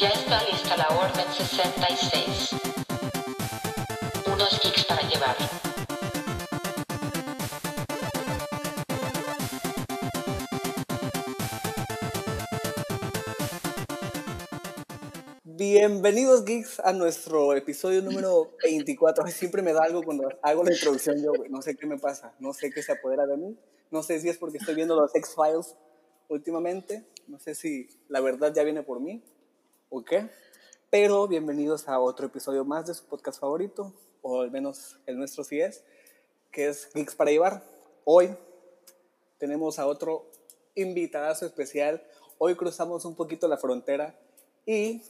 Ya está lista la Orden 66. Unos geeks para llevar. Bienvenidos geeks a nuestro episodio número 24. Siempre me da algo cuando hago la introducción yo. No sé qué me pasa, no sé qué se apodera de mí. No sé si es porque estoy viendo los X-Files últimamente. No sé si la verdad ya viene por mí o qué. Pero bienvenidos a otro episodio más de su podcast favorito, o al menos el nuestro sí es, que es Geeks para Llevar. Hoy tenemos a otro invitadazo especial. Hoy cruzamos un poquito la frontera y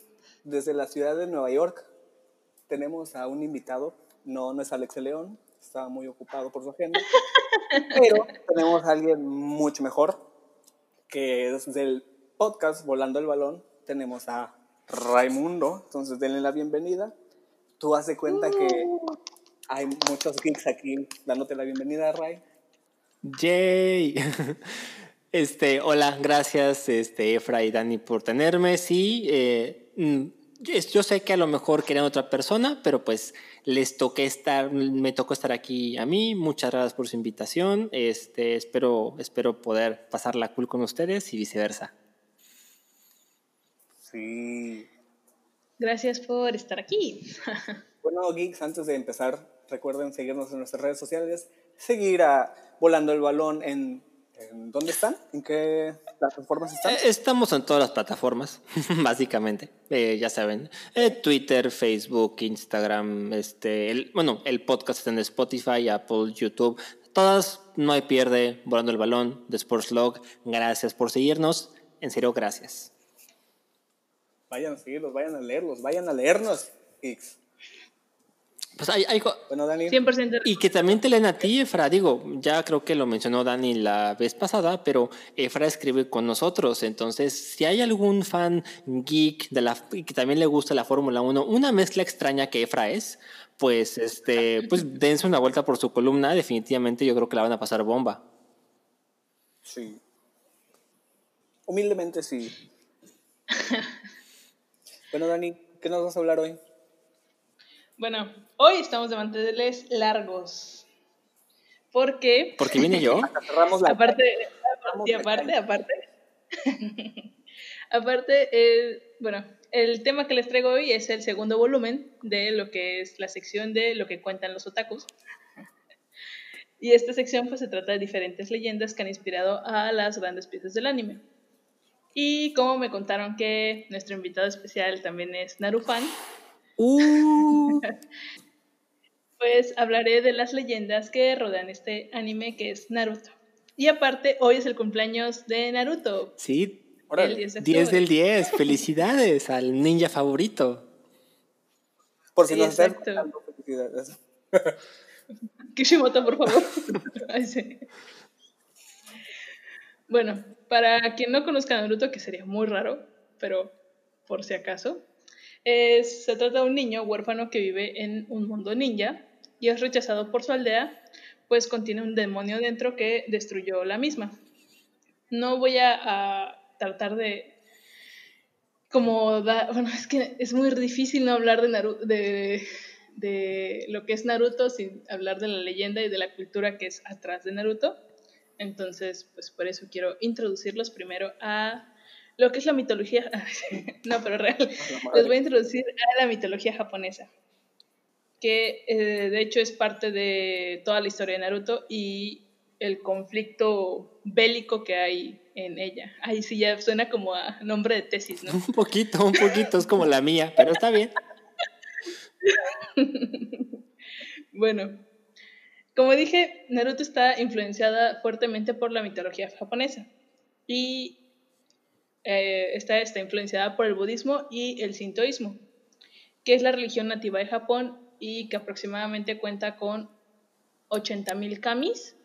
desde la ciudad de Nueva York tenemos a un invitado. No, no es Alex León, está muy ocupado por su agenda. pero tenemos a alguien mucho mejor, que desde el podcast Volando el Balón tenemos a Raimundo. Entonces denle la bienvenida. Tú hace cuenta que hay muchos geeks aquí dándote la bienvenida, Ray. Yay. Este, hola, gracias, este, Efra y Dani por tenerme. Sí, eh, mm, yo sé que a lo mejor querían otra persona, pero pues les toqué estar, me tocó estar aquí a mí. Muchas gracias por su invitación. Este, espero, espero poder pasarla cool con ustedes y viceversa. Sí. Gracias por estar aquí. bueno, geeks, antes de empezar, recuerden seguirnos en nuestras redes sociales, seguir a Volando el Balón en ¿Dónde están? ¿En qué plataformas están? Eh, estamos en todas las plataformas, básicamente. Eh, ya saben, eh, Twitter, Facebook, Instagram, este, el, bueno, el podcast está en Spotify, Apple, YouTube. Todas, no hay pierde, volando el balón de Sportslog. Gracias por seguirnos. En serio, gracias. Vayan a seguirlos, vayan a leerlos, vayan a leernos, X. Pues hay, hay, bueno, Dani. 100%. Y que también te leen a ti, Efra. Digo, ya creo que lo mencionó Dani la vez pasada, pero Efra escribe con nosotros. Entonces, si hay algún fan geek de la, que también le gusta la Fórmula 1, una mezcla extraña que Efra es, pues, este, pues dense una vuelta por su columna. Definitivamente yo creo que la van a pasar bomba. Sí. Humildemente sí. bueno, Dani, ¿qué nos vas a hablar hoy? Bueno, hoy estamos de mantenerles largos. Porque. Porque vine yo. aparte, aparte, aparte, aparte. aparte, eh, bueno, el tema que les traigo hoy es el segundo volumen de lo que es la sección de lo que cuentan los otakus. Y esta sección pues se trata de diferentes leyendas que han inspirado a las grandes piezas del anime. Y como me contaron que nuestro invitado especial también es Narufan, Uh. pues hablaré de las leyendas que rodean este anime que es Naruto. Y aparte, hoy es el cumpleaños de Naruto. Sí, el 10, del 10. Felicidades al ninja favorito. Por si no están felicidades. Kishimoto, por favor. Bueno, para quien no conozca a Naruto, que sería muy raro, pero por si acaso, se trata de un niño huérfano que vive en un mundo ninja y es rechazado por su aldea, pues contiene un demonio dentro que destruyó la misma. No voy a, tratar de como bueno, es que es muy difícil no hablar de, Naruto, de, lo que es Naruto sin hablar de la leyenda y de la cultura que es atrás de Naruto. Entonces, pues por eso quiero introducirlos primero a lo que es la mitología, no, pero real, les voy a introducir a la mitología japonesa, que eh, de hecho es parte de toda la historia de Naruto y el conflicto bélico que hay en ella. Ahí sí ya suena como a nombre de tesis, ¿no? Un poquito, un poquito, es como la mía, pero está bien. bueno, como dije, Naruto está influenciada fuertemente por la mitología japonesa. Y eh, está, influenciada por el budismo y el sintoísmo, que es la religión nativa de Japón y que aproximadamente cuenta con 80.000 kamis,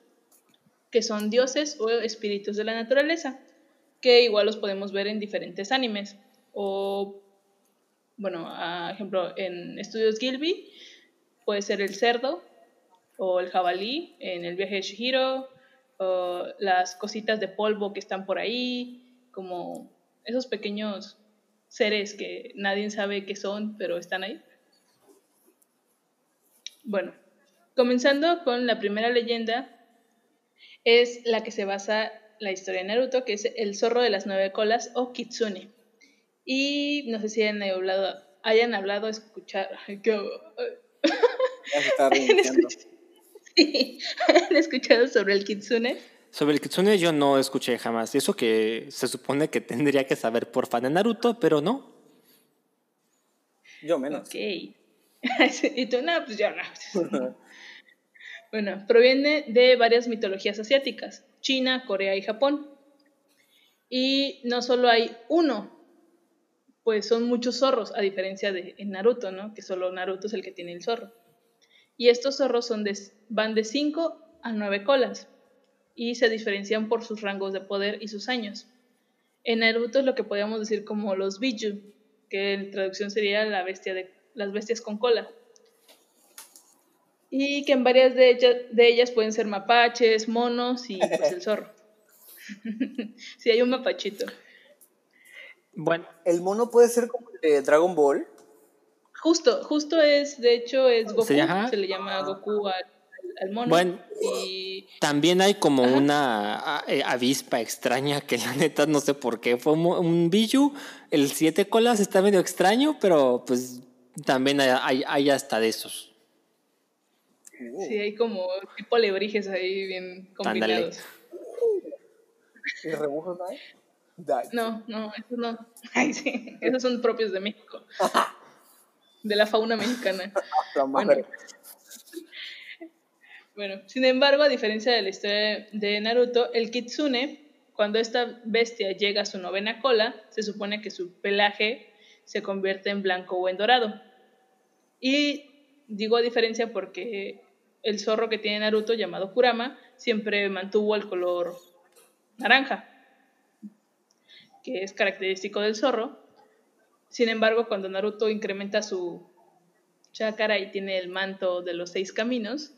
que son dioses o espíritus de la naturaleza, que igual los podemos ver en diferentes animes. O, bueno, ejemplo, en estudios Gilby puede ser el cerdo o el jabalí en el viaje de Shihiro, o las cositas de polvo que están por ahí, como esos pequeños seres que nadie sabe qué son, pero están ahí. Bueno, comenzando con la primera leyenda, es la que se basa la historia de Naruto, que es el zorro de las nueve colas o Kitsune. Y no sé si hayan hablado, hayan hablado, escuchar, Ya sí, ¿han escuchado sobre el Kitsune? Sobre el Kitsune yo no escuché jamás. Eso que se supone que tendría que saber por fan de Naruto, pero no. Yo menos. Ok. y tú, no, pues yo no. Bueno, proviene de varias mitologías asiáticas, China, Corea y Japón. Y no solo hay uno, pues son muchos zorros, a diferencia de en Naruto, ¿no? Que solo Naruto es el que tiene el zorro. Y estos zorros son de, van de 5 a 9 colas y se diferencian por sus rangos de poder y sus años. En Naruto es lo que podríamos decir como los Biju, que en traducción sería la bestia de, las bestias con cola. Y que en varias de ellas, de ellas pueden ser mapaches, monos y pues el zorro. sí, hay un mapachito. Bueno, El mono puede ser como el de Dragon Ball. Justo, justo es, de hecho, es Goku. Sí, se le llama Goku al, al mono. Bueno. Y también hay como una a- eh, avispa extraña que la neta no sé por qué. Fue un, Biju. El siete colas está medio extraño, pero pues también hay, hay, hay hasta de esos. sí, hay como tipo lebrijes ahí bien combinados. ¿Y rebujos no hay? No, no, esos no. Ay, sí, esos son propios de México. De la fauna mexicana. La madre. Bueno, sin embargo, a diferencia de la historia de Naruto, el Kitsune, cuando esta bestia llega a su novena cola, se supone que su pelaje se convierte en blanco o en dorado. Y digo a diferencia porque el zorro que tiene Naruto, llamado Kurama, siempre mantuvo el color naranja, que es característico del zorro. Sin embargo, cuando Naruto incrementa su chakra y tiene el manto de los seis caminos,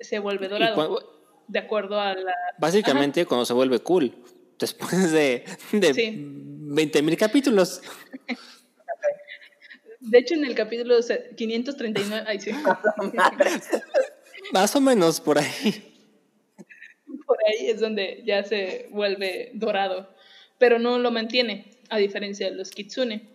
se vuelve dorado. De acuerdo a la... básicamente cuando se vuelve cool. Después de, de Sí. 20 mil capítulos. De hecho, en el capítulo se- 539... Ay, sí. Más o menos por ahí. Por ahí es donde ya se vuelve dorado. Pero no lo mantiene, a diferencia de los kitsune.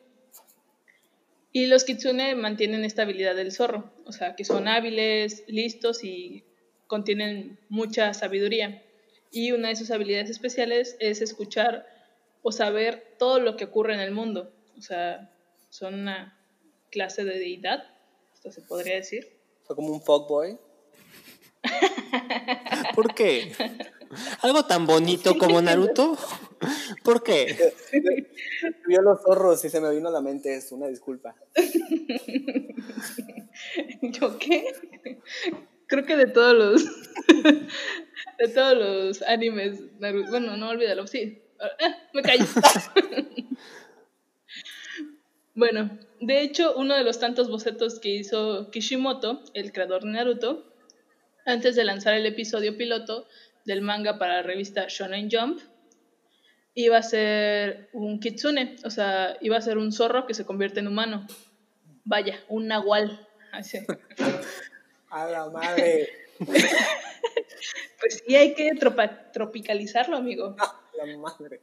Y los kitsune mantienen esta habilidad del zorro. O sea, que son hábiles, listos y contienen mucha sabiduría. Y una de sus habilidades especiales es escuchar o saber todo lo que ocurre en el mundo. O sea, son una clase de deidad, esto se podría decir. Fue como un fuckboy. ¿Por qué? Algo tan bonito como Naruto. ¿Por qué? Vio los zorros y se me vino a la mente eso, una disculpa. ¿Yo qué? Creo que de todos los de todos los animes Naruto, bueno, no olvídalo, sí. Ah, me callo. bueno, de hecho, uno de los tantos bocetos que hizo Kishimoto, el creador de Naruto, antes de lanzar el episodio piloto del manga para la revista Shonen Jump, iba a ser un kitsune, o sea, iba a ser un zorro que se convierte en humano. Vaya, un nahual. Así. A la madre. Pues sí, hay que tropicalizarlo, amigo. A la madre.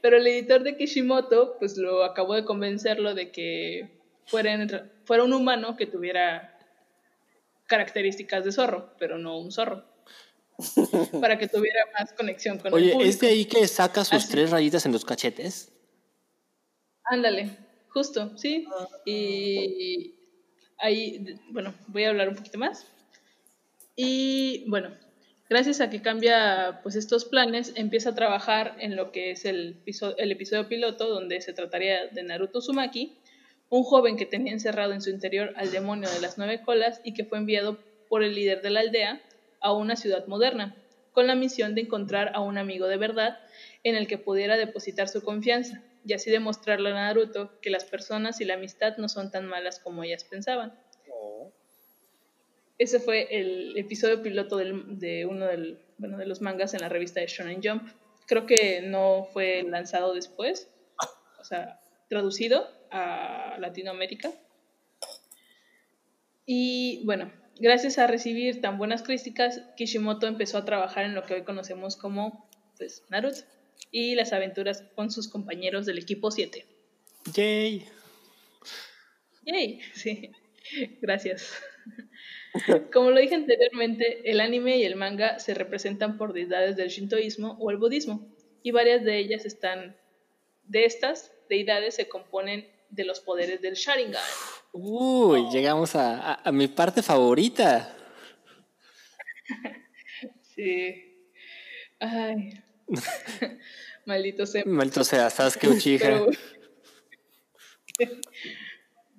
Pero el editor de Kishimoto, pues lo acabó de convencerlo de que fuera, en- fuera un humano que tuviera características de zorro, pero no un zorro. Para que tuviera más conexión con el Oye, público. ¿es de ahí que saca sus Así. tres rayitas en los cachetes? Ándale, justo, sí. Y ahí, bueno, voy a hablar un poquito más. Y bueno, gracias a que cambia pues estos planes, empieza a trabajar en lo que es el, piso- el episodio piloto, donde se trataría de Naruto Uzumaki, un joven que tenía encerrado en su interior al demonio de las nueve colas y que fue enviado por el líder de la aldea a una ciudad moderna, con la misión de encontrar a un amigo de verdad en el que pudiera depositar su confianza y así demostrarle a Naruto que las personas y la amistad no son tan malas como ellas pensaban. No. Ese fue el episodio piloto del- de uno del- bueno, de los mangas en la revista de Shonen Jump. Creo que no fue lanzado después. o sea, traducido a Latinoamérica. Y bueno, gracias a recibir tan buenas críticas, Kishimoto empezó a trabajar en lo que hoy conocemos como pues, Naruto y las aventuras con sus compañeros del equipo 7. Yay. Yay, sí, gracias. Como lo dije anteriormente, el anime y el manga se representan por deidades del shintoísmo o el budismo, y varias de ellas están, de estas deidades se componen de los poderes del Sharingan. Uy, llegamos a, a- a mi parte favorita. Sí. Ay. Maldito sea. Maldito sea, Sasuke Uchiha. Pero,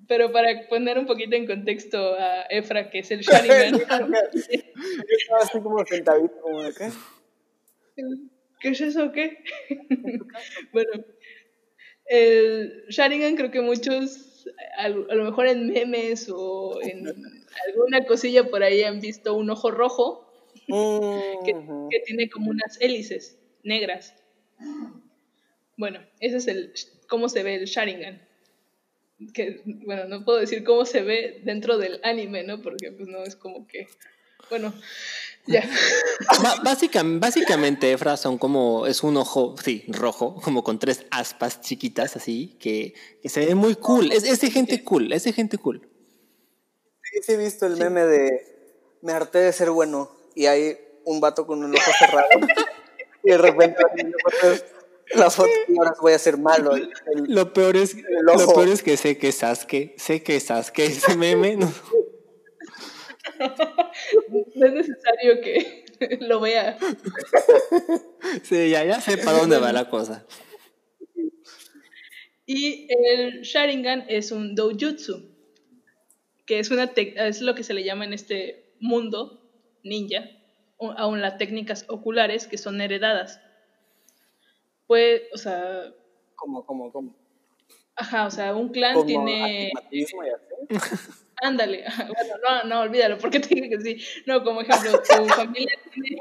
pero para poner un poquito en contexto a Efra, que es el Sharingan. Yo estaba así como sentadito, como de qué. ¿Qué es eso qué? bueno, el Sharingan creo que muchos, a, a lo mejor en memes o en alguna cosilla por ahí han visto un ojo rojo que tiene como unas hélices negras. Bueno, ese es el cómo se ve el Sharingan. Que, bueno, no puedo decir cómo se ve dentro del anime, ¿no? Porque pues no es como que, bueno, ya. Ba- básica- básicamente, Efra, son como, es un ojo, sí, rojo, como con tres aspas chiquitas así, que, que se ve muy cool. Es, es de gente cool, es de gente cool. Sí, sí he visto el meme de me harté de ser bueno y hay un vato con un ojo cerrado y de repente la foto y ahora voy a ser malo. El- Lo peor es, lo peor es que sé que es Sasuke, sé que es Sasuke ese meme. no. No es necesario que lo vea. Sí, ya, ya sé para dónde va la cosa. Y el Sharingan es un doujutsu, que es, una tec- es lo que se le llama en este mundo ninja, aún las técnicas oculares que son heredadas. Pues, o sea, como, como, como, ajá, o sea, un clan tiene... astigmatismo y así. Ándale, bueno, no, no, olvídalo, porque te dije que sí. No, como ejemplo, tu familia tiene,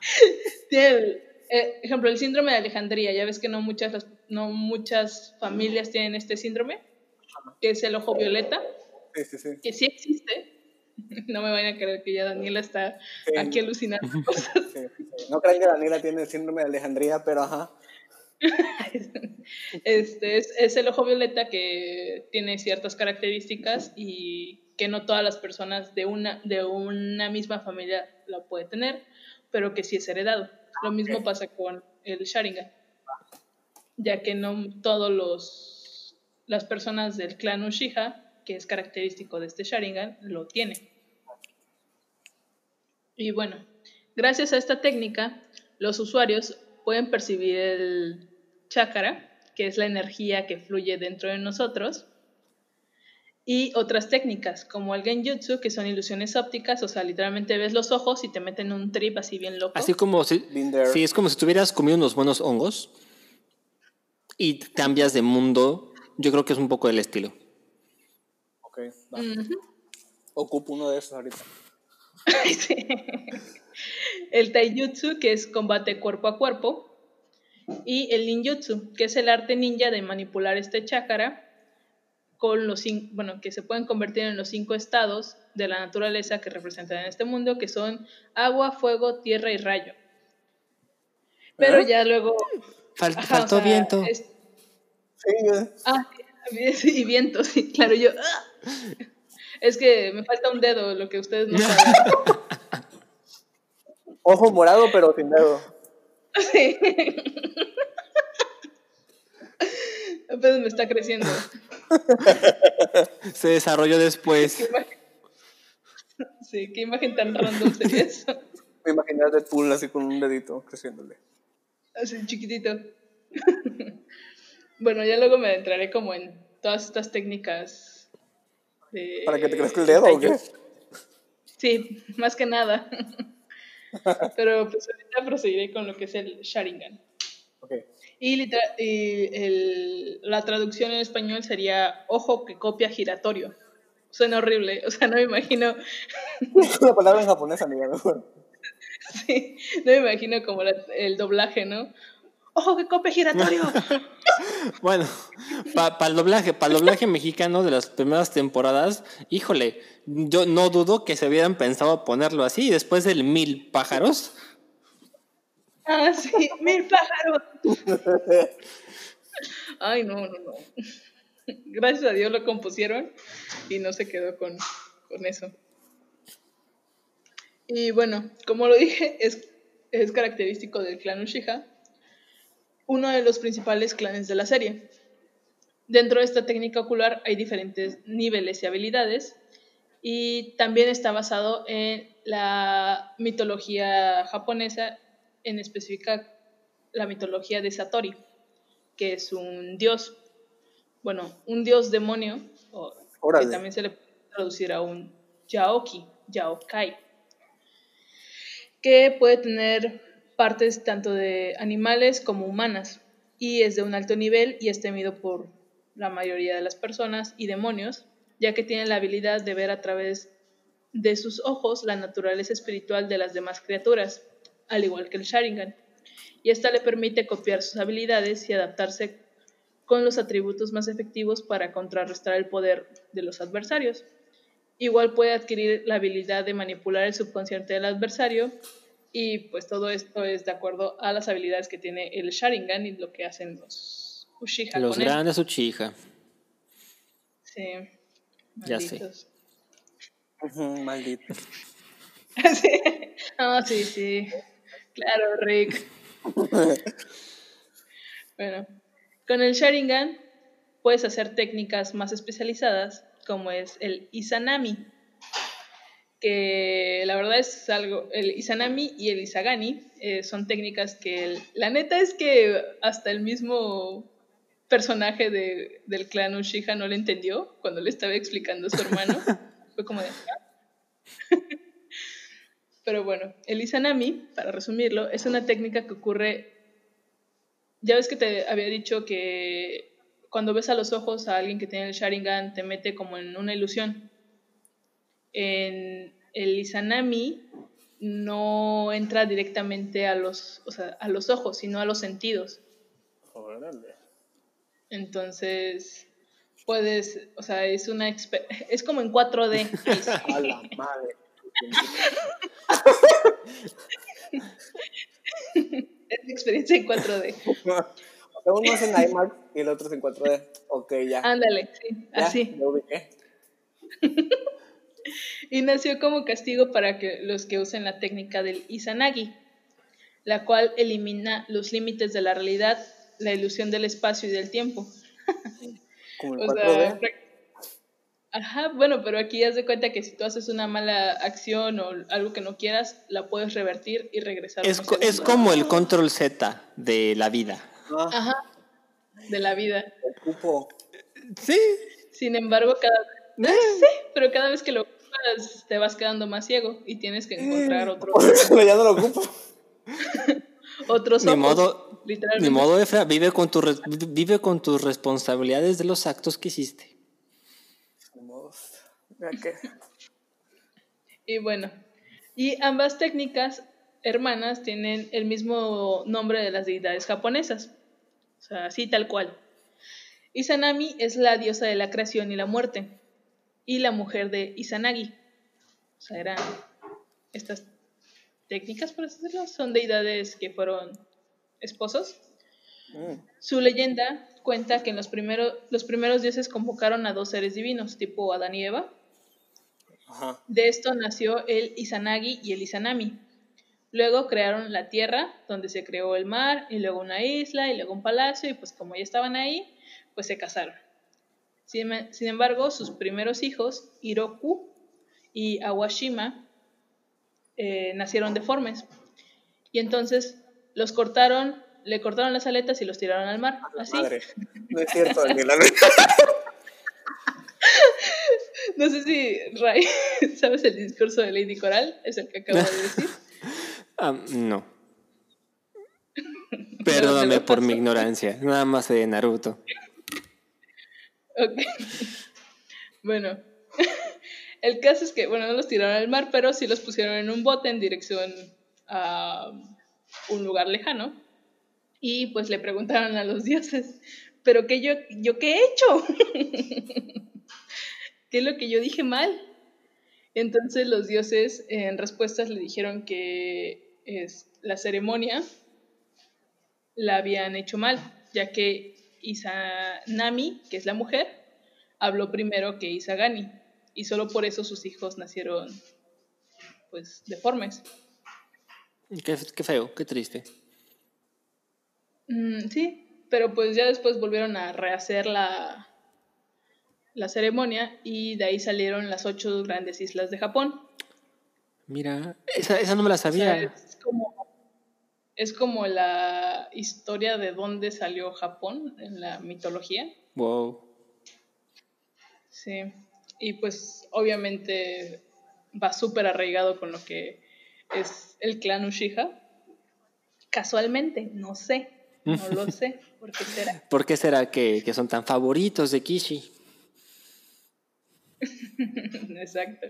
tiene el, eh, ejemplo, el síndrome de Alejandría. Ya ves que no muchas, las- no muchas familias tienen este síndrome, que es el ojo violeta, Sí, sí, sí. que sí existe. No me vayan a creer que ya Daniela está aquí alucinando cosas. No crean que Daniela tiene el síndrome de Alejandría, pero ajá. Este es, es el ojo violeta que tiene ciertas características y que no todas las personas de una, de una misma familia lo puede tener, pero que sí es heredado. Lo mismo pasa con el Sharingan, ya que no todos los las personas del clan Uchiha, que es característico de este Sharingan, lo tienen. Y bueno, gracias a esta técnica, los usuarios pueden percibir el chakra, que es la energía que fluye dentro de nosotros, y otras técnicas, como el genjutsu, que son ilusiones ópticas, o sea, literalmente ves los ojos y te meten un trip así bien loco. Así como si, sí, es como si tuvieras comido unos buenos hongos y cambias de mundo. Yo creo que es un poco del estilo. Ok, va. Ocupo uno de esos ahorita. Sí. El taijutsu, que es combate cuerpo a cuerpo, y el ninjutsu, que es el arte ninja de manipular este chakra con los bueno, que se pueden convertir en los cinco estados de la naturaleza que representan en este mundo, que son agua, fuego, tierra y rayo. Pero ¿Eh? ya luego Fal- ajá, o faltó sea, viento. es- Sí, ah, y viento, sí, claro, yo ¡ah! es que me falta un dedo, lo que ustedes no saben. ojo morado, pero sin dedo. Sí. Apenas me está creciendo. Se desarrolló después. Sí, qué imagen tan random sería eso. Me imaginé a Deadpool así con un dedito creciéndole. Así chiquitito. Bueno, ya luego me adentraré como en todas estas técnicas de... ¿Para que te crezca el dedo o qué? Sí, más que nada. Pero pues ahorita proseguiré con lo que es el Sharingan. Ok. Y, el- la traducción en español sería ojo que copia giratorio. Suena horrible, o sea, no me imagino, Es una palabra en japonés, amiga. mejor. sí, no me imagino como la- el doblaje, ¿no? ¡Ojo que cope giratorio! Bueno, para el doblaje, para el doblaje mexicano de las primeras temporadas, híjole, yo no dudo que se hubieran pensado ponerlo así después del mil pájaros. ah, sí, mil pájaros. Ay, no, no, no. Gracias a Dios lo compusieron y no se quedó con, con eso. Y bueno, como lo dije, es, es característico del clan Uchiha, uno de los principales clanes de la serie. Dentro de esta técnica ocular hay diferentes niveles y habilidades y también está basado en la mitología japonesa, en específica la mitología de Satori, que es un dios, bueno, un dios demonio, o que también se le puede traducir a un yaoki, yaokai, que puede tener partes tanto de animales como humanas y es de un alto nivel y es temido por la mayoría de las personas y demonios, ya que tiene la habilidad de ver a través de sus ojos la naturaleza espiritual de las demás criaturas, al igual que el Sharingan, y esta le permite copiar sus habilidades y adaptarse con los atributos más efectivos para contrarrestar el poder de los adversarios. Igual puede adquirir la habilidad de manipular el subconsciente del adversario y pues todo esto es de acuerdo a las habilidades que tiene el Sharingan y lo que hacen los Uchiha Los con él. grandes Uchiha. Sí. Ya sé. malditos. Ujú, Maldito. sí. No, sí, sí. Claro, Rick. bueno, con el Sharingan puedes hacer técnicas más especializadas, como es el Izanami, que la verdad es algo, el Izanami y el Izagani eh, son técnicas que, el- la neta es que hasta el mismo personaje de- del clan Uchiha no le entendió cuando le estaba explicando a su hermano. Fue como de... "Ah". Pero bueno, el Izanami, para resumirlo, es una técnica que ocurre. Ya ves que te había dicho que cuando ves a los ojos a alguien que tiene el Sharingan, te mete como en una ilusión. En el Izanami no entra directamente a los, o sea, a los ojos, sino a los sentidos. Órale. Entonces, puedes, o sea, es una es como en 4D. pues. A la madre. es una experiencia en 4D. O sea, uno es en IMAX y el otro es en 4D. Ok, ya. Ándale, sí, Ya, así. me ubiqué. Y nació como castigo para que los que usen la técnica del Izanagi, la cual elimina los límites de la realidad, la ilusión del espacio y del tiempo. Como en O 4D. sea, prac- ajá, bueno, pero aquí haz de cuenta que si tú haces una mala acción o algo que no quieras, la puedes revertir y regresar. Es, co- es como el control Z de la vida. Ah, Ajá, de la vida. el cupo. Sí. Sin embargo, cada Ah, sí, pero cada vez que lo ocupas te vas quedando más ciego y tienes que encontrar otro, Pero ya no lo ocupo. otros Ni ojos. modo, literalmente. ni modo, Efra, vive con, tu res- vive con tus responsabilidades de los actos que hiciste. Ni Y bueno, y ambas técnicas hermanas tienen el mismo nombre de las deidades japonesas. O sea, así tal cual. Izanami es la diosa de la creación y la muerte. Y la mujer de Izanagi. O sea, eran estas técnicas, por así decirlo, son deidades que fueron esposos. Mm. Su leyenda cuenta que en los, primeros los primeros dioses convocaron a dos seres divinos, tipo Adán y Eva, Ajá. de esto nació el Izanagi y el Izanami. Luego crearon la tierra, donde se creó el mar, y luego una isla, y luego un palacio, y pues como ya estaban ahí, pues se casaron. Sin, sin embargo, sus primeros hijos, Hiroku y Awashima, eh, nacieron deformes. Y entonces los cortaron, le cortaron las aletas y los tiraron al mar. Así. Madre. No es cierto, Daniela. No sé si, Ray, ¿sabes el discurso de Lady Coral? Es el que acabo de decir. Ah, no. Perdóname por mi ignorancia. Nada más de Naruto. Ok. Bueno, el caso es que, bueno, no los tiraron al mar, pero sí los pusieron en un bote en dirección a un lugar lejano. Y pues le preguntaron a los dioses, ¿pero qué yo, yo qué he hecho? ¿Qué es lo que yo dije mal? Entonces los dioses en respuestas le dijeron que es, la ceremonia la habían hecho mal, ya que Izanami, que es la mujer, habló primero que Isagani y solo por eso sus hijos nacieron pues deformes. Qué, qué feo, qué triste. Mm, sí, pero pues ya después volvieron a rehacer la, la ceremonia y de ahí salieron las ocho grandes islas de Japón. Mira, esa, esa no me la O sea, sabía. es, como, es como la historia de dónde salió Japón en la mitología. Wow. Sí, y pues obviamente va súper arraigado con lo que es el clan Uchiha. Casualmente, no sé, no lo sé, ¿por qué será? ¿Por qué será que, que son tan favoritos de Kishi? Exacto.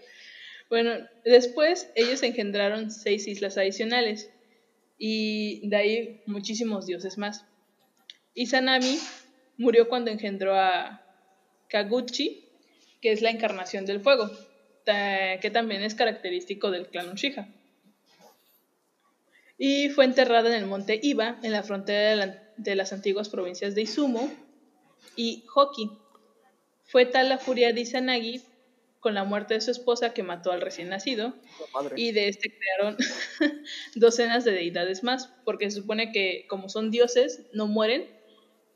Bueno, después ellos engendraron seis islas adicionales y de ahí muchísimos dioses más. Izanami murió cuando engendró a Kaguchi, que es la encarnación del fuego, que también es característico del clan Uchiha. Y fue enterrada en el monte Iba, en la frontera de, de las antiguas provincias de Izumo y Hoki. Fue tal la furia de Izanagi con la muerte de su esposa que mató al recién nacido y de este crearon docenas de deidades más, porque se supone que como son dioses, no mueren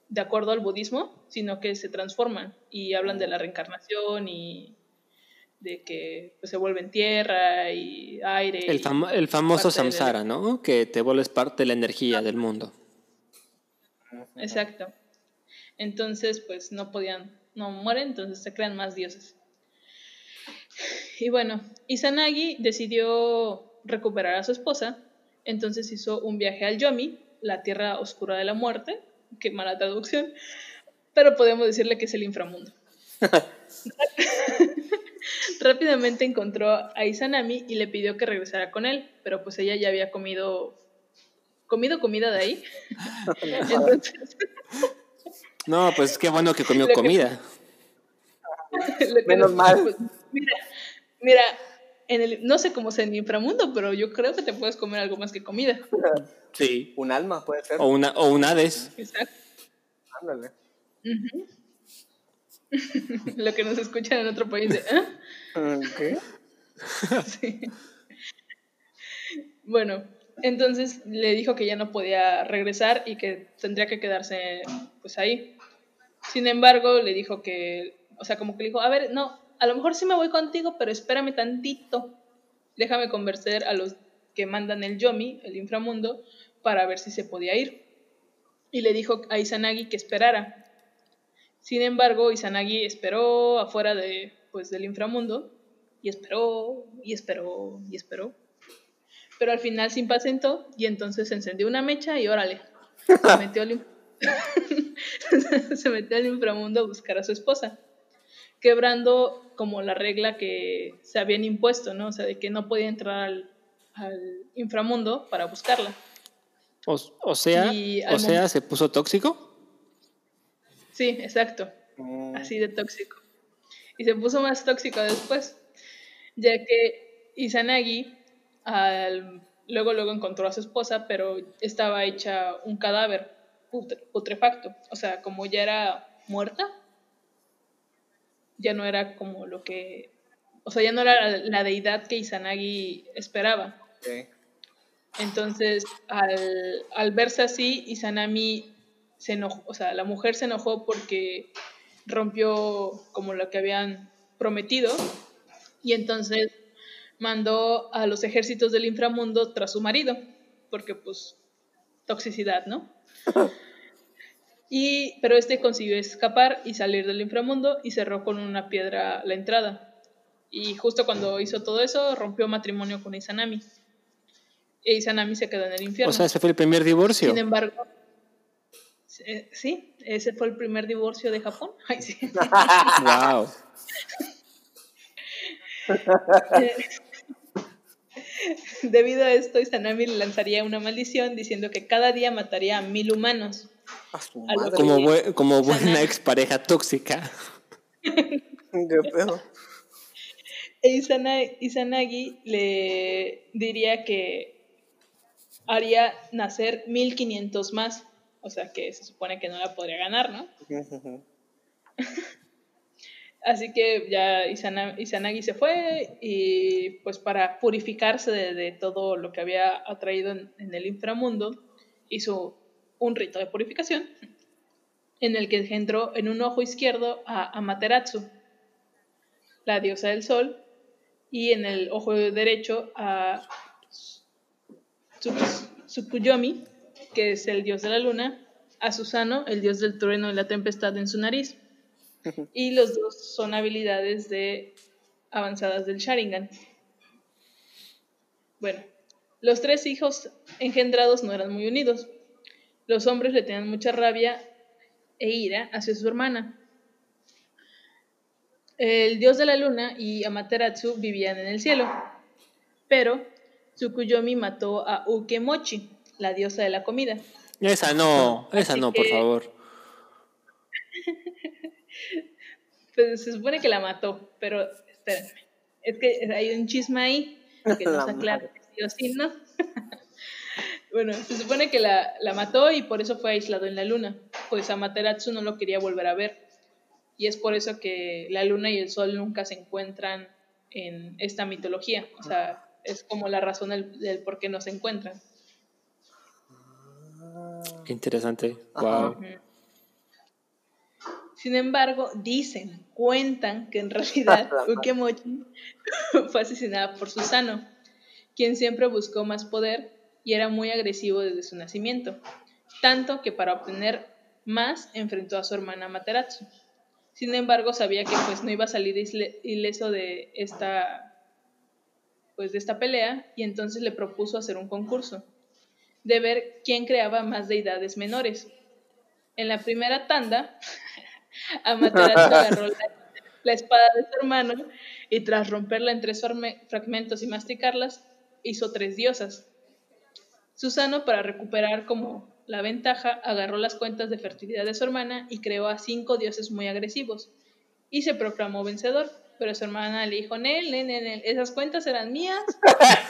de acuerdo al budismo, sino que se transforman y hablan de la reencarnación y de que pues, se vuelven tierra y aire. El, y el famoso samsara, ¿no? Que te vuelves parte de la energía del mundo. Exacto. Entonces, pues no podían, no mueren, entonces se crean más dioses. Y bueno, Izanagi decidió recuperar a su esposa, entonces hizo un viaje al Yomi, la tierra oscura de la muerte, qué mala traducción, pero podemos decirle que es el inframundo. Rápidamente encontró a Izanami y le pidió que regresara con él, pero pues ella ya había comido comido comida de ahí. Entonces, No, pues qué bueno que comió comida. Que Menos nos- mal. pues, mira, mira, en el, no sé cómo sea en el inframundo, pero yo creo que te puedes comer algo más que comida. Sí. Un alma puede ser. O una, o un Hades. Exacto. Ándale. Lo que nos escuchan en otro país de, ¿ah? ¿Qué? Sí. Bueno, entonces le dijo que ya no podía regresar y que tendría que quedarse pues ahí. Sin embargo, le dijo que, o sea, como que le dijo, a ver, no, a lo mejor sí me voy contigo, pero espérame tantito. Déjame convencer a los que mandan el Yomi, el inframundo, para ver si se podía ir. Y le dijo a Izanagi que esperara. Sin embargo, Izanagi esperó afuera de, pues, del inframundo y esperó y esperó y esperó. Pero al final se impacientó y entonces encendió una mecha y órale, se metió al inframundo a buscar a su esposa, quebrando como la regla que se habían impuesto, ¿no? O sea, de que no podía entrar al, al inframundo para buscarla. O, o sea, Y al o sea, momento- se puso tóxico. Sí, exacto. Mm, así de tóxico. Y se puso más tóxico después, ya que Izanagi al- luego luego encontró a su esposa, pero estaba hecha un cadáver putre- putrefacto, o sea, como ya era muerta, ya no era como lo que, o sea, ya no era la, la deidad que Izanagi esperaba. Entonces, al, al verse así, Izanami se enojó, o sea, la mujer se enojó porque rompió como lo que habían prometido y entonces mandó a los ejércitos del inframundo tras su marido, porque pues toxicidad, ¿no? Y, pero este consiguió escapar y salir del inframundo y cerró con una piedra la entrada. Y justo cuando hizo todo eso, rompió matrimonio con Izanami. E Izanami se quedó en el infierno. O sea, ese fue el primer divorcio. Sin embargo, eh, sí, ese fue el primer divorcio de Japón. Ay, sí. Wow. debido a esto, Izanami le lanzaría una maldición diciendo que cada día mataría a mil humanos. A su A lo madre. Como, como buena expareja tóxica. ¿Qué pedo? E Izanagi le diría que haría nacer 1500 más. O sea que se supone que no la podría ganar, ¿no? Así que ya Izana- Izanagi se fue y pues para purificarse de, de todo lo que había atraído en, en el inframundo, hizo un rito de purificación en el que engendró en un ojo izquierdo a Amaterasu, la diosa del sol, y en el ojo derecho a Tsuku- Tsukuyomi, que es el dios de la luna, a Susano, el dios del trueno y la tempestad en su nariz. Y los dos son habilidades de avanzadas del Sharingan. Bueno, los tres hijos engendrados no eran muy unidos. Los hombres le tenían mucha rabia e ira hacia su hermana. El dios de la luna y Amaterasu vivían en el cielo, pero Tsukuyomi mató a Ukemochi, la diosa de la comida. Esa no, esa Así no, por que- favor. Pues se supone que la mató, pero espérenme. Es que hay un chisme ahí que no La se aclara si sí o sí, ¿no? bueno, se supone que la, la mató y por eso fue aislado en la luna. Pues Amaterasu no lo quería volver a ver. Y es por eso que la luna y el sol nunca se encuentran en esta mitología. O sea, es como la razón del, del por qué no se encuentran. Qué interesante. Ajá. Wow. Sin embargo, dicen, cuentan que en realidad. Ukemochi fue asesinada por Susano, quien siempre buscó más poder y era muy agresivo desde su nacimiento, tanto que para obtener más enfrentó a su hermana Materatsu. Sin embargo, sabía que pues no iba a salir ileso de esta pues de esta pelea y entonces le propuso hacer un concurso de ver quién creaba más deidades menores. En la primera tanda, Amaterasu agarró la, la espada de su hermano y tras romperla en tres fragme- fragmentos y masticarlas, hizo tres diosas. Susano, para recuperar como la ventaja, agarró las cuentas de fertilidad de su hermana y creó a cinco dioses muy agresivos. Y se proclamó vencedor, pero su hermana le dijo, Nel, Nel, Nel, esas cuentas eran mías.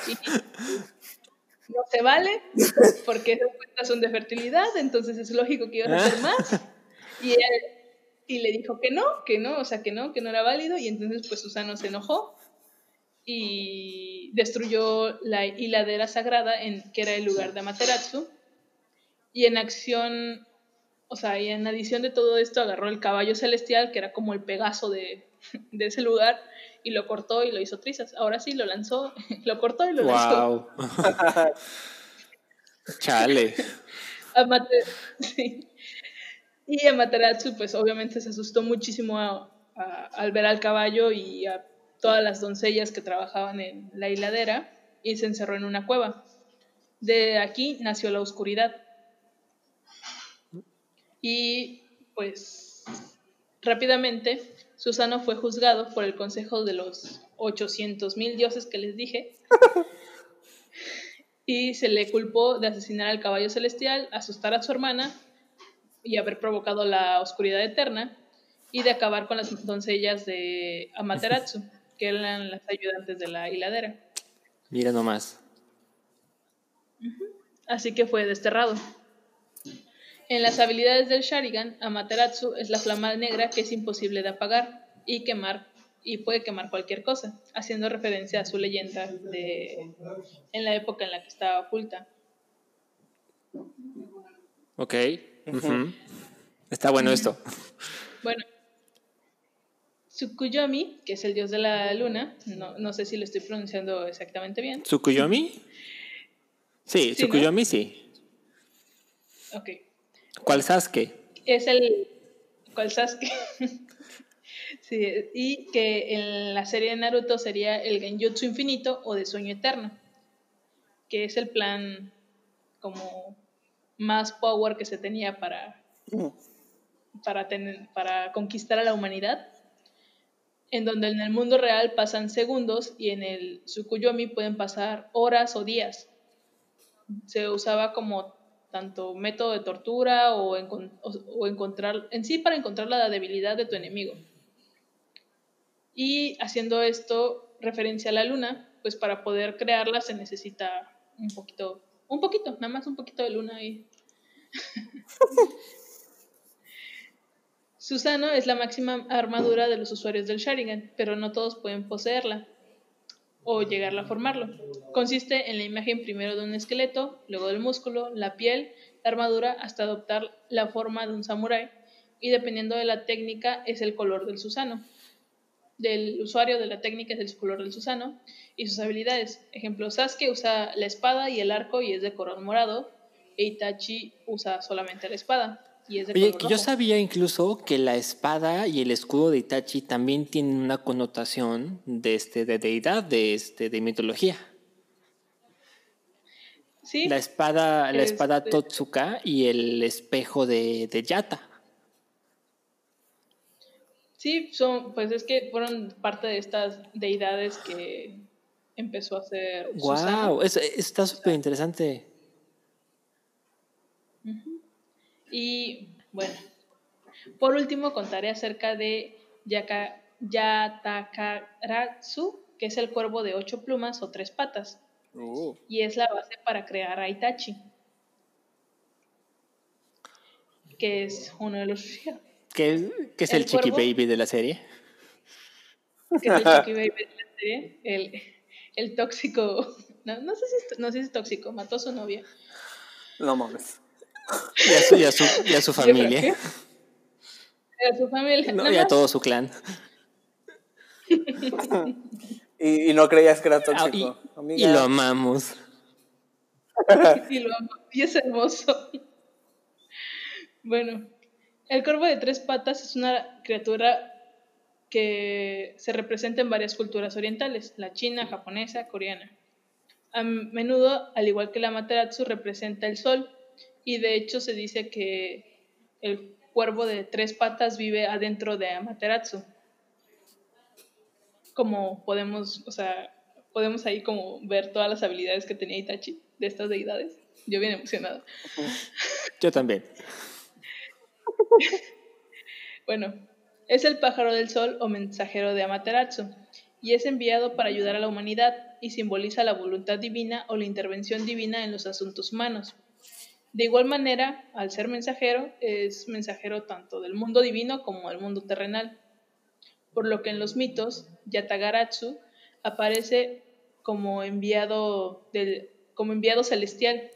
Y no se vale, porque esas cuentas son de fertilidad, entonces es lógico que ibas a hacer más. Y, y le dijo que no, que no, o sea, que no, que no era válido, y entonces pues Susano se enojó y destruyó la hiladera sagrada, en, que era el lugar de Amaterasu, y en acción, o sea, y en adición de todo esto agarró el caballo celestial, que era como el Pegaso de, de ese lugar, y lo cortó y lo hizo trizas. Ahora sí, lo lanzó, lo cortó y lo lanzó. Wow. Chale. Amate- sí. Y Amaterasu, pues obviamente se asustó muchísimo a- a- al ver al caballo y a todas las doncellas que trabajaban en la hiladera y se encerró en una cueva. De aquí nació la oscuridad. Y pues rápidamente Susano fue juzgado por el consejo de los 800 mil dioses que les dije y se le culpó de asesinar al caballo celestial, asustar a su hermana y haber provocado la oscuridad eterna y de acabar con las doncellas de Amaterasu, que eran las ayudantes de la hiladera. Mira nomás. Así que fue desterrado. En las habilidades del Sharingan, Amaterasu es la flama negra que es imposible de apagar y quemar y puede quemar cualquier cosa, haciendo referencia a su leyenda de en la época en la que estaba oculta. Ok. Está bueno esto. Bueno, Tsukuyomi, que es el dios de la luna, no, no sé si lo estoy pronunciando exactamente bien. ¿Tsukuyomi? Sí, Sí, ¿no? Tsukuyomi sí. Ok. ¿Cuál Sasuke? Es el. ¿Cuál Sasuke? sí, y que en la serie de Naruto sería el Genjutsu infinito o de sueño eterno. Que es el plan como más power que se tenía para, para, tener, para conquistar a la humanidad. En donde en el mundo real pasan segundos y en el Tsukuyomi pueden pasar horas o días. Se usaba como tanto método de tortura o, encon- o- encontrar, en sí para encontrar la debilidad de tu enemigo. Y haciendo esto referencia a la luna, pues para poder crearla se necesita un poquito, un poquito, nada más un poquito de luna ahí. Susano es la máxima armadura de los usuarios del Sharingan, pero no todos pueden poseerla o llegarla a formarlo. Consiste en la imagen primero de un esqueleto, luego del músculo, la piel, la armadura, hasta adoptar la forma de un samurái, y dependiendo de la técnica es el color del Susano. Del usuario de la técnica es el color del Susano y sus habilidades. Ejemplo, Sasuke usa la espada y el arco y es de color morado, e Itachi usa solamente la espada y es de Oye, que yo sabía incluso que la espada y el escudo de Itachi también tienen una connotación de, este, de deidad, de, este, de mitología. Sí, La espada, la espada Este- Totsuka y el espejo de, de Yata. Sí, son, pues es que fueron parte de estas deidades que empezó a hacer. ¡Wow! está súper interesante. Y bueno, por último contaré acerca de Yaka, Yatakaratsu, que es el cuervo de ocho plumas o tres patas, Uh, y es la base para crear a Itachi, que es uno de los Uchiha, ¿Qué, qué es El el, Chiqui cuervo. Baby de la serie? que es el Chucky Baby de la serie, el, el tóxico, no, no sé si es, no sé si es tóxico, mató a su novia. no mames. Y a su, y a su, y a su familia. que- A su familia. No, y a todo su clan. Y, y no creías que era Ah, y, tóxico. y Amiga, lo amamos. y lo amo, y es hermoso. Bueno, el corvo de tres patas es una criatura que se representa en varias culturas orientales, la china, japonesa, coreana. A menudo, al igual que la Amaterasu, representa el sol y de hecho se dice que el cuervo de tres patas vive adentro de Amaterasu. Como podemos, o sea, podemos ahí como ver todas las habilidades que tenía Itachi de estas deidades. Yo bien emocionada. Yo también. Bueno, es el pájaro del sol o mensajero de Amaterasu y es enviado para ayudar a la humanidad y simboliza la voluntad divina o la intervención divina en los asuntos humanos. De igual manera, al ser mensajero, es mensajero tanto del mundo divino como del mundo terrenal, por lo que en los mitos, Yatagaratsu aparece como enviado, del, como enviado celestial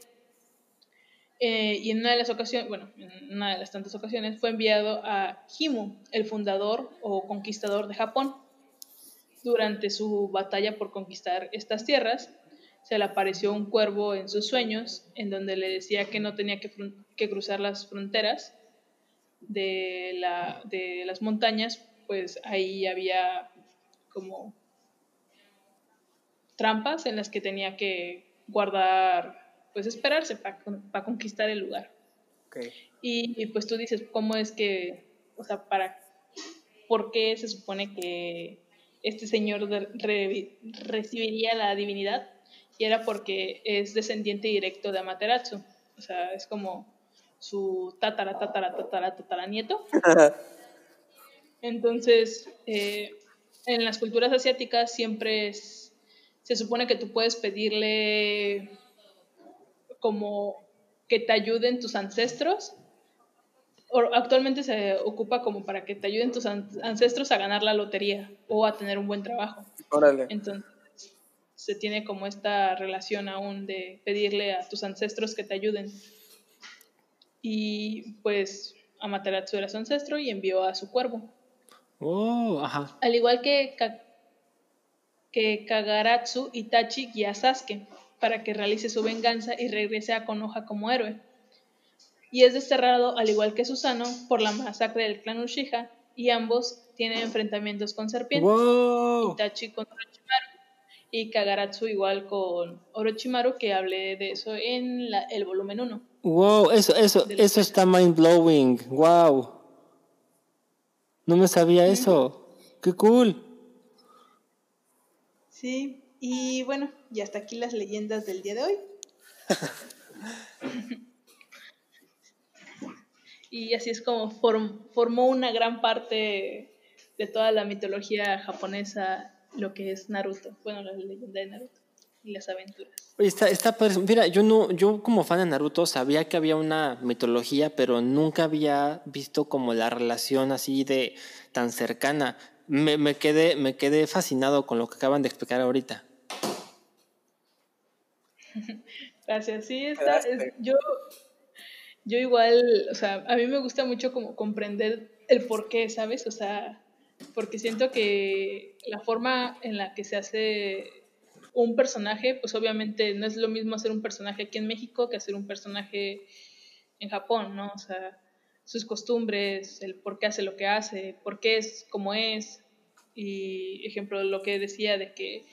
eh, y en una de las ocasiones, bueno, en una de las tantas ocasiones fue enviado a Himu, el fundador o conquistador de Japón. Durante su batalla por conquistar estas tierras, se le apareció un cuervo en sus sueños, en donde le decía que no tenía que, que cruzar las fronteras de, la, de las montañas, pues ahí había como trampas en las que tenía que guardar, pues esperarse para conquistar el lugar. Y, y, pues tú dices, ¿cómo es que, o sea, para, por qué se supone que este señor re- recibiría la divinidad? Y era porque es descendiente directo de Amaterasu. O sea, es como su tatara, tatara, tatara, tatara nieto. Entonces, eh, en las culturas asiáticas siempre es, se supone que tú puedes pedirle como que te ayuden tus ancestros. O actualmente se ocupa como para que te ayuden tus an- ancestros a ganar la lotería o a tener un buen trabajo. Órale. Entonces, se tiene como esta relación aún de pedirle a tus ancestros que te ayuden. Y pues Amaterasu era su ancestro y envió a su cuervo. Oh, ajá. Al igual que, Ka- que Kagaratsu, Itachi guía a Sasuke para que realice su venganza y regrese a Konoha como héroe. Y es desterrado, al igual que Susano, por la masacre del clan Uchiha, y ambos tienen enfrentamientos con serpientes. Wow. Itachi con Orochimaru y Kagaratsu igual con Orochimaru, que hablé de eso en la- el volumen 1. Wow, eso, eso, eso está mind blowing. Wow. No me sabía eso. ¡Qué cool! Sí, y bueno, y hasta aquí las leyendas del día de hoy. y así es como form- formó una gran parte de toda la mitología japonesa lo que es Naruto. Bueno, la leyenda de Naruto y las aventuras. Oye, está, está padre. Mira, yo no, yo como fan de Naruto sabía que había una mitología, pero nunca había visto como la relación así de tan cercana. Me, me quedé, me quedé fascinado con lo que acaban de explicar ahorita. Gracias, sí, está, es- yo, yo igual, o sea, a mí me gusta mucho como comprender el por qué, ¿sabes? O sea, porque siento que la forma en la que se hace un personaje, pues obviamente no es lo mismo hacer un personaje aquí en México que hacer un personaje en Japón, ¿no? O sea, sus costumbres, el por qué hace lo que hace, por qué es como es. Y ejemplo, lo que decía de que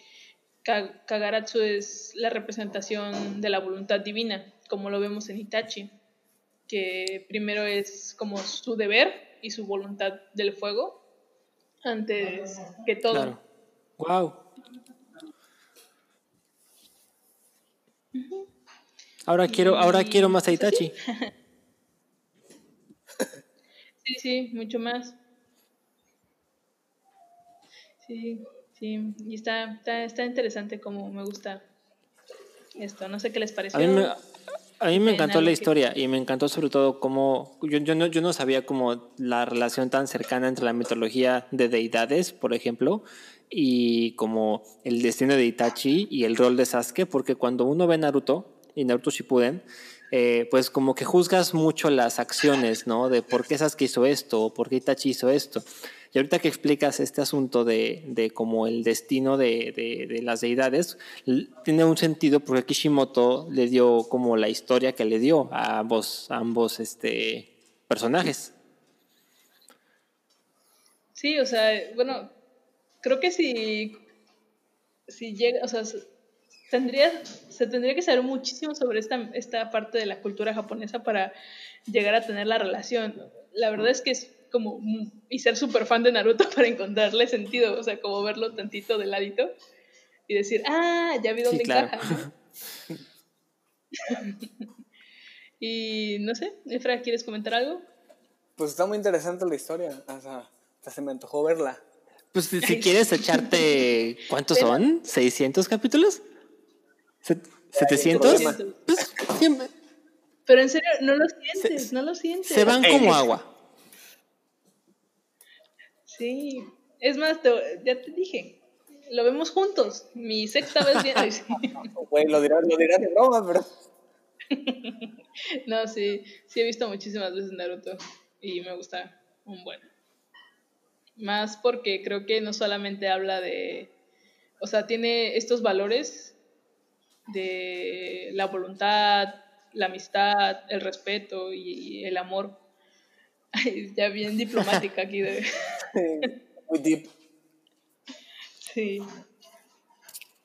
Ka- Kagaratsu es la representación de la voluntad divina, como lo vemos en Itachi, que primero es como su deber y su voluntad del fuego antes que todo. Claro. Wow. Ahora quiero, ahora quiero más a Itachi. Sí, sí, mucho más. Sí, sí, y está, está, está interesante como me gusta esto. No sé qué les pareció. A mí me, a mí me en encantó la que- historia y me encantó sobre todo cómo yo, yo, no, yo no sabía como la relación tan cercana entre la mitología de deidades, por ejemplo, y como el destino de Itachi y el rol de Sasuke, porque cuando uno ve Naruto y Naruto Shippuden, eh, pues como que juzgas mucho las acciones, ¿no? De por qué Sasuke hizo esto o por qué Itachi hizo esto. Y ahorita que explicas este asunto de, de como el destino de, de- las deidades, tiene un sentido porque Kishimoto le dio como la historia que le dio a ambos, ambos este, personajes. Sí, o sea, bueno, creo que si, si llega, o sea, se- tendría, se tendría que saber muchísimo sobre esta, esta parte de la cultura japonesa para llegar a tener la relación. La verdad es que es como, mm, y ser súper fan de Naruto para encontrarle sentido, o sea, como verlo tantito de ladito y decir, ah, ya vi Sí, dónde claro. encaja. y no sé, Efra, ¿quieres comentar algo? Pues está muy interesante la historia. O sea, hasta se me antojó verla. Pues si, si quieres echarte, ¿cuántos Pero- son? ¿600 capítulos? ¿Se- ¿700? problema. Pues siempre- Pero en serio, no lo sientes, no lo sientes. se van como agua. Sí, es más, te- ya te dije, lo vemos juntos. Mi sexta vez viendo. Güey, lo dirás lo dirás de broma, pero. No, sí, sí he visto muchísimas veces Naruto y me gusta un buen. Más porque creo que no solamente habla de, o sea, tiene estos valores de la voluntad, la amistad, el respeto y el amor. Ay, ya bien diplomática aquí de... Muy deep. Sí.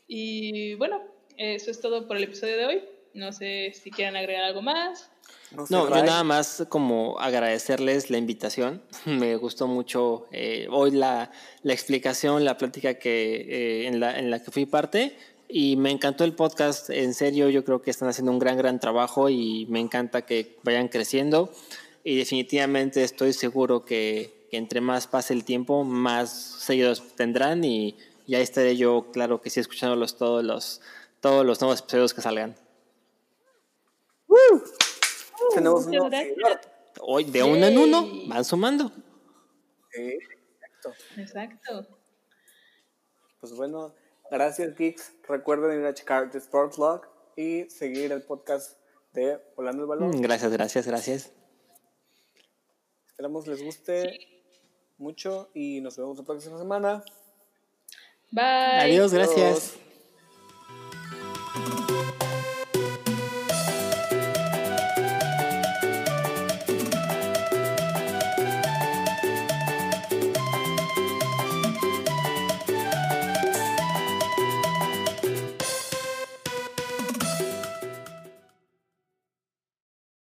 Y bueno, eso es todo por el episodio de hoy. No sé si quieren agregar algo más. No, sé, No, yo nada más como agradecerles la invitación. Me gustó mucho eh, hoy la, la explicación, la plática que, eh, en, la, en la que fui parte y me encantó el podcast. En serio, yo creo que están haciendo un gran, gran trabajo y me encanta que vayan creciendo y definitivamente estoy seguro que, que entre más pase el tiempo, más seguidores tendrán y ya estaré yo, claro que sí, escuchándolos todos los, todos los nuevos episodios que salgan. Tenemos un Muchas nuevo gracias. seguidor. Hoy de uno en uno van sumando. Sí, exacto. Exacto. Pues bueno, gracias, Geeks. Recuerden ir a checar The Sports Log y seguir el podcast de Volando el Balón. Gracias, gracias, gracias. Esperamos les guste mucho y nos vemos la próxima semana. Bye. Adiós, gracias. Adiós.